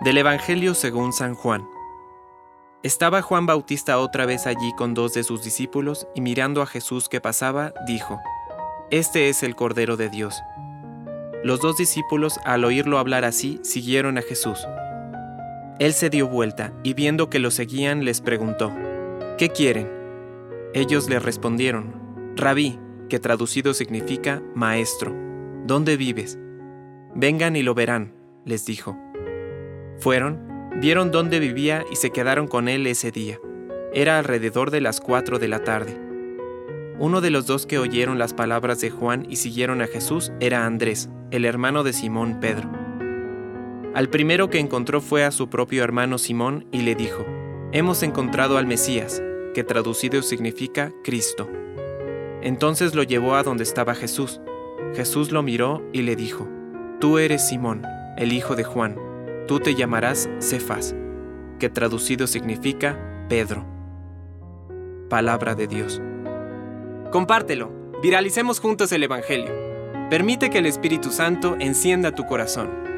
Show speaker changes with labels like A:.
A: Del Evangelio según San Juan. Estaba Juan Bautista otra vez allí con dos de sus discípulos y mirando a Jesús que pasaba, dijo, Este es el Cordero de Dios. Los dos discípulos, al oírlo hablar así, siguieron a Jesús. Él se dio vuelta y viendo que lo seguían les preguntó, ¿Qué quieren? Ellos le respondieron, Rabí, que traducido significa Maestro, ¿dónde vives? Vengan y lo verán, les dijo. Fueron, vieron dónde vivía y se quedaron con él ese día. Era alrededor de las cuatro de la tarde. Uno de los dos que oyeron las palabras de Juan y siguieron a Jesús era Andrés, el hermano de Simón Pedro. Al primero que encontró fue a su propio hermano Simón y le dijo, Hemos encontrado al Mesías, que traducido significa Cristo. Entonces lo llevó a donde estaba Jesús. Jesús lo miró y le dijo, Tú eres Simón, el hijo de Juan tú te llamarás Cefas, que traducido significa Pedro. Palabra de Dios.
B: Compártelo, viralicemos juntos el Evangelio. Permite que el Espíritu Santo encienda tu corazón.